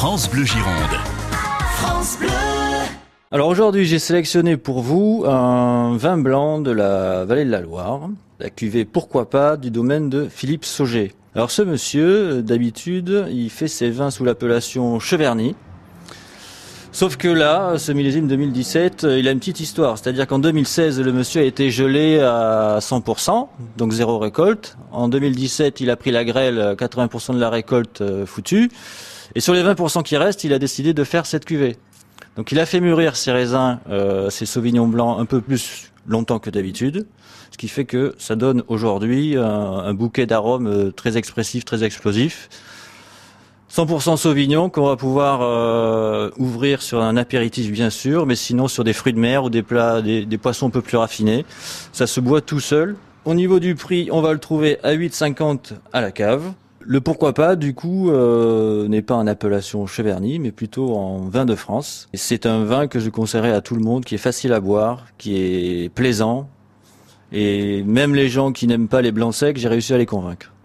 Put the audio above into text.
France Bleu Gironde. France Bleu. Alors aujourd'hui, j'ai sélectionné pour vous un vin blanc de la vallée de la Loire, la cuvée Pourquoi pas du domaine de Philippe Sauger. Alors ce monsieur, d'habitude, il fait ses vins sous l'appellation Cheverny. Sauf que là, ce millésime 2017, il a une petite histoire. C'est-à-dire qu'en 2016, le monsieur a été gelé à 100%, donc zéro récolte. En 2017, il a pris la grêle, 80% de la récolte euh, foutue. Et sur les 20% qui restent, il a décidé de faire cette cuvée. Donc il a fait mûrir ses raisins, euh, ses sauvignons blancs un peu plus longtemps que d'habitude, ce qui fait que ça donne aujourd'hui un, bouquet d'arômes euh, très expressif, très explosif. 100% Sauvignon qu'on va pouvoir euh, ouvrir sur un apéritif bien sûr, mais sinon sur des fruits de mer ou des plats, des, poissons un peu plus raffinés. Ça se boit tout seul. Au niveau du prix, on va le trouver à 8,50 à la cave. Le pourquoi pas, du coup, euh, n'est pas en appellation Cheverny, mais plutôt en vin de France. C'est un vin que je conseillerais à tout le monde, qui est facile à boire, qui est plaisant. Et même les gens qui n'aiment pas les blancs secs, j'ai réussi à les convaincre.